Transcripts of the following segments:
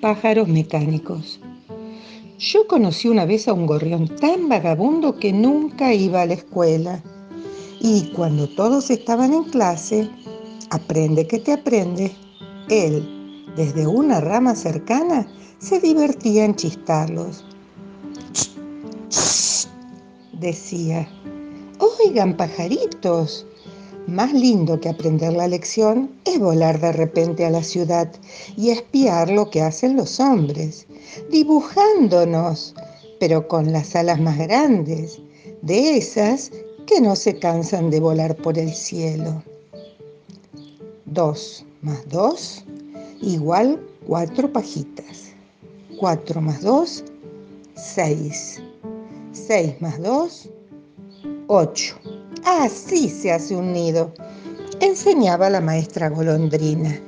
pájaros mecánicos. Yo conocí una vez a un gorrión tan vagabundo que nunca iba a la escuela. Y cuando todos estaban en clase, aprende que te aprende, él, desde una rama cercana, se divertía en chistarlos. decía, oigan pajaritos, más lindo que aprender la lección es volar de repente a la ciudad y espiar lo que hacen los hombres, dibujándonos, pero con las alas más grandes, de esas que no se cansan de volar por el cielo. Dos más dos igual cuatro pajitas. Cuatro más dos, seis. Seis más dos, ocho. Así se hace un nido, enseñaba la maestra golondrina.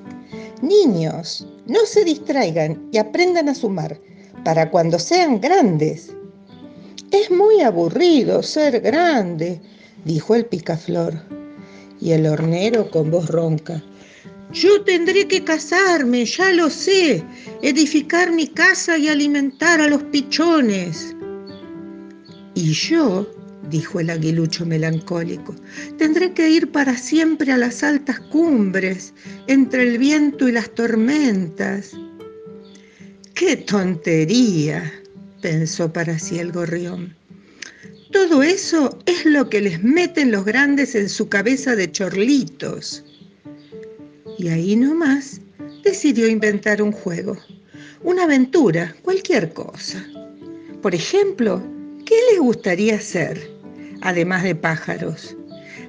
Niños, no se distraigan y aprendan a sumar para cuando sean grandes. Es muy aburrido ser grande, dijo el picaflor. Y el hornero con voz ronca. Yo tendré que casarme, ya lo sé, edificar mi casa y alimentar a los pichones. Y yo dijo el aguilucho melancólico. Tendré que ir para siempre a las altas cumbres, entre el viento y las tormentas. ¡Qué tontería! pensó para sí el gorrión. Todo eso es lo que les meten los grandes en su cabeza de chorlitos. Y ahí nomás decidió inventar un juego, una aventura, cualquier cosa. Por ejemplo, ¿qué les gustaría hacer? Además de pájaros,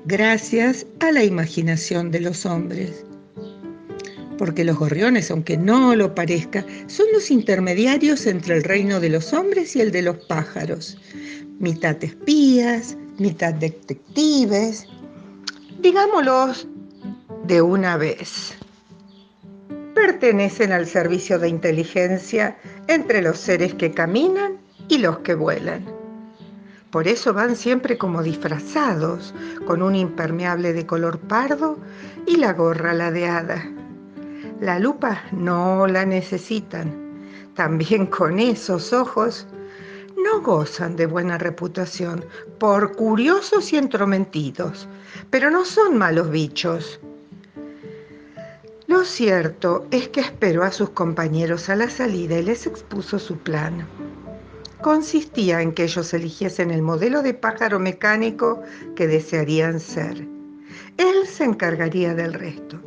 gracias a la imaginación de los hombres. Porque los gorriones, aunque no lo parezca, son los intermediarios entre el reino de los hombres y el de los pájaros. Mitad espías, mitad detectives, digámoslos de una vez. Pertenecen al servicio de inteligencia entre los seres que caminan y los que vuelan. Por eso van siempre como disfrazados, con un impermeable de color pardo y la gorra ladeada. La lupa no la necesitan. También con esos ojos no gozan de buena reputación por curiosos y entrometidos, pero no son malos bichos. Lo cierto es que esperó a sus compañeros a la salida y les expuso su plan consistía en que ellos eligiesen el modelo de pájaro mecánico que desearían ser. Él se encargaría del resto.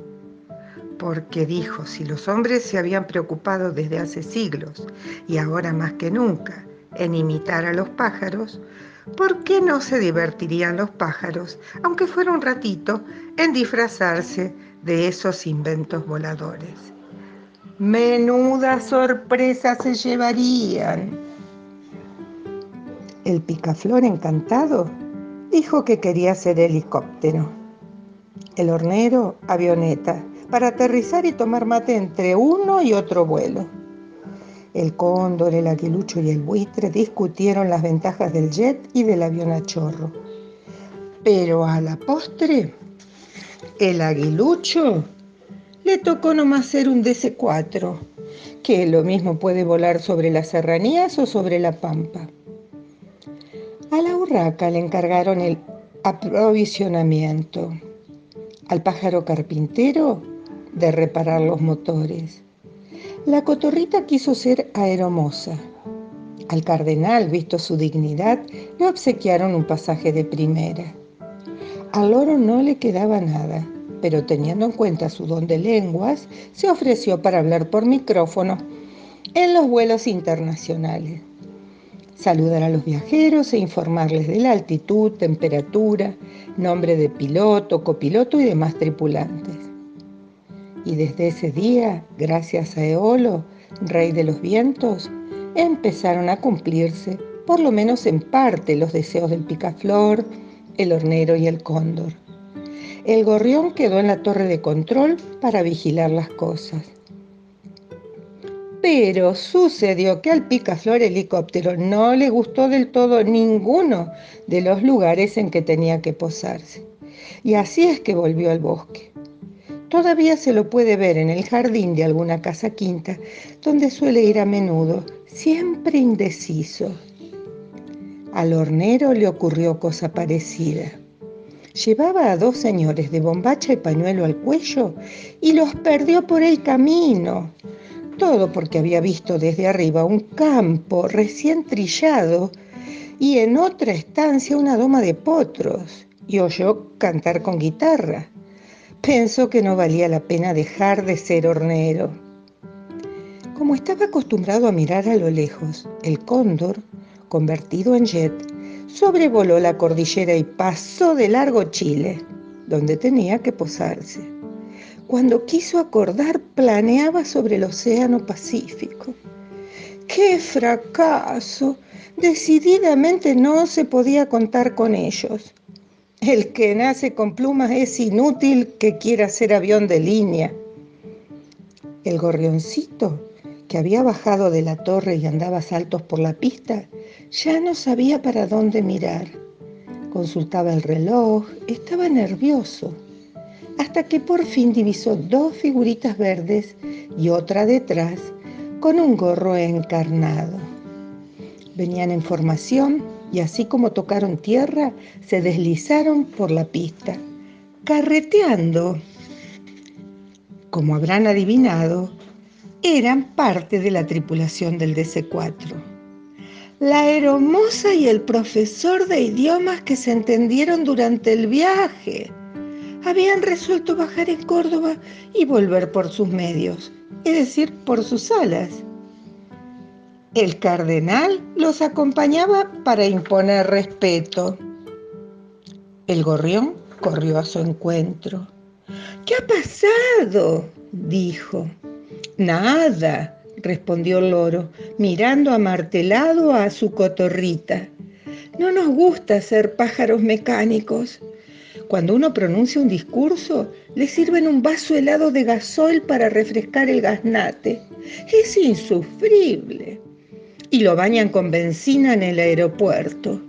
Porque dijo, si los hombres se habían preocupado desde hace siglos y ahora más que nunca en imitar a los pájaros, ¿por qué no se divertirían los pájaros, aunque fuera un ratito, en disfrazarse de esos inventos voladores? Menuda sorpresa se llevarían. El picaflor encantado dijo que quería ser helicóptero. El hornero, avioneta, para aterrizar y tomar mate entre uno y otro vuelo. El cóndor, el aguilucho y el buitre discutieron las ventajas del jet y del avión a chorro. Pero a la postre, el aguilucho le tocó nomás ser un DC-4, que lo mismo puede volar sobre las serranías o sobre la pampa. A la urraca le encargaron el aprovisionamiento, al pájaro carpintero de reparar los motores. La cotorrita quiso ser aeromosa. Al cardenal, visto su dignidad, le obsequiaron un pasaje de primera. Al oro no le quedaba nada, pero teniendo en cuenta su don de lenguas, se ofreció para hablar por micrófono en los vuelos internacionales saludar a los viajeros e informarles de la altitud, temperatura, nombre de piloto, copiloto y demás tripulantes. Y desde ese día, gracias a Eolo, rey de los vientos, empezaron a cumplirse, por lo menos en parte, los deseos del picaflor, el hornero y el cóndor. El gorrión quedó en la torre de control para vigilar las cosas. Pero sucedió que al picaflor helicóptero no le gustó del todo ninguno de los lugares en que tenía que posarse. Y así es que volvió al bosque. Todavía se lo puede ver en el jardín de alguna casa quinta, donde suele ir a menudo, siempre indeciso. Al hornero le ocurrió cosa parecida. Llevaba a dos señores de bombacha y pañuelo al cuello y los perdió por el camino. Todo porque había visto desde arriba un campo recién trillado y en otra estancia una doma de potros y oyó cantar con guitarra. Pensó que no valía la pena dejar de ser hornero. Como estaba acostumbrado a mirar a lo lejos, el cóndor, convertido en jet, sobrevoló la cordillera y pasó de largo Chile, donde tenía que posarse. Cuando quiso acordar, planeaba sobre el Océano Pacífico. ¡Qué fracaso! Decididamente no se podía contar con ellos. El que nace con plumas es inútil que quiera ser avión de línea. El gorrioncito, que había bajado de la torre y andaba saltos por la pista, ya no sabía para dónde mirar. Consultaba el reloj, estaba nervioso, hasta que por fin divisó dos figuritas verdes y otra detrás con un gorro encarnado. Venían en formación y así como tocaron tierra, se deslizaron por la pista, carreteando. Como habrán adivinado, eran parte de la tripulación del DC-4. La hermosa y el profesor de idiomas que se entendieron durante el viaje. Habían resuelto bajar en Córdoba y volver por sus medios, es decir, por sus alas. El cardenal los acompañaba para imponer respeto. El gorrión corrió a su encuentro. ¿Qué ha pasado? dijo. Nada, respondió el loro, mirando amartelado a su cotorrita. No nos gusta ser pájaros mecánicos. Cuando uno pronuncia un discurso, le sirven un vaso helado de gasol para refrescar el gaznate. Es insufrible y lo bañan con benzina en el aeropuerto,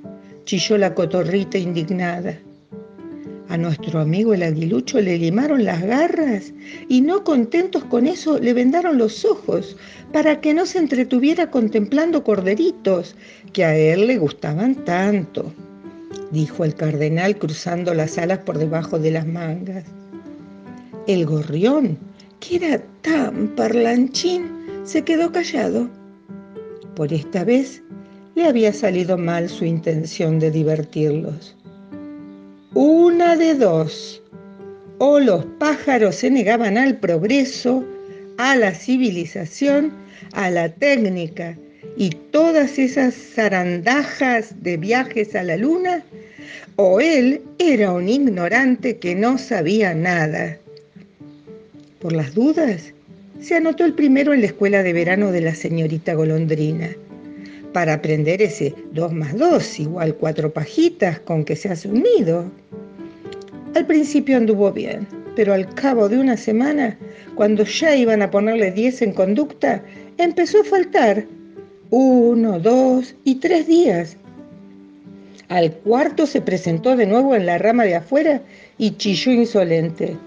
chilló la cotorrita indignada. A nuestro amigo el aguilucho le limaron las garras y no contentos con eso le vendaron los ojos para que no se entretuviera contemplando corderitos que a él le gustaban tanto, dijo el cardenal cruzando las alas por debajo de las mangas. El gorrión, que era tan parlanchín, se quedó callado por esta vez le había salido mal su intención de divertirlos. Una de dos. O los pájaros se negaban al progreso, a la civilización, a la técnica y todas esas zarandajas de viajes a la luna, o él era un ignorante que no sabía nada. Por las dudas, se anotó el primero en la escuela de verano de la señorita Golondrina, para aprender ese 2 más 2 igual cuatro pajitas con que se hace un nido. Al principio anduvo bien, pero al cabo de una semana, cuando ya iban a ponerle 10 en conducta, empezó a faltar uno, dos y tres días. Al cuarto se presentó de nuevo en la rama de afuera y chilló insolente.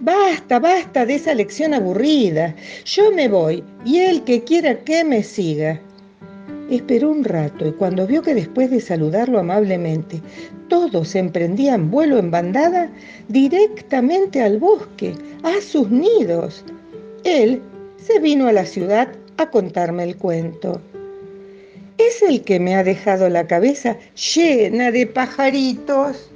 Basta, basta de esa lección aburrida. Yo me voy y el que quiera que me siga. Esperó un rato y cuando vio que después de saludarlo amablemente todos emprendían vuelo en bandada directamente al bosque, a sus nidos, él se vino a la ciudad a contarme el cuento. Es el que me ha dejado la cabeza llena de pajaritos.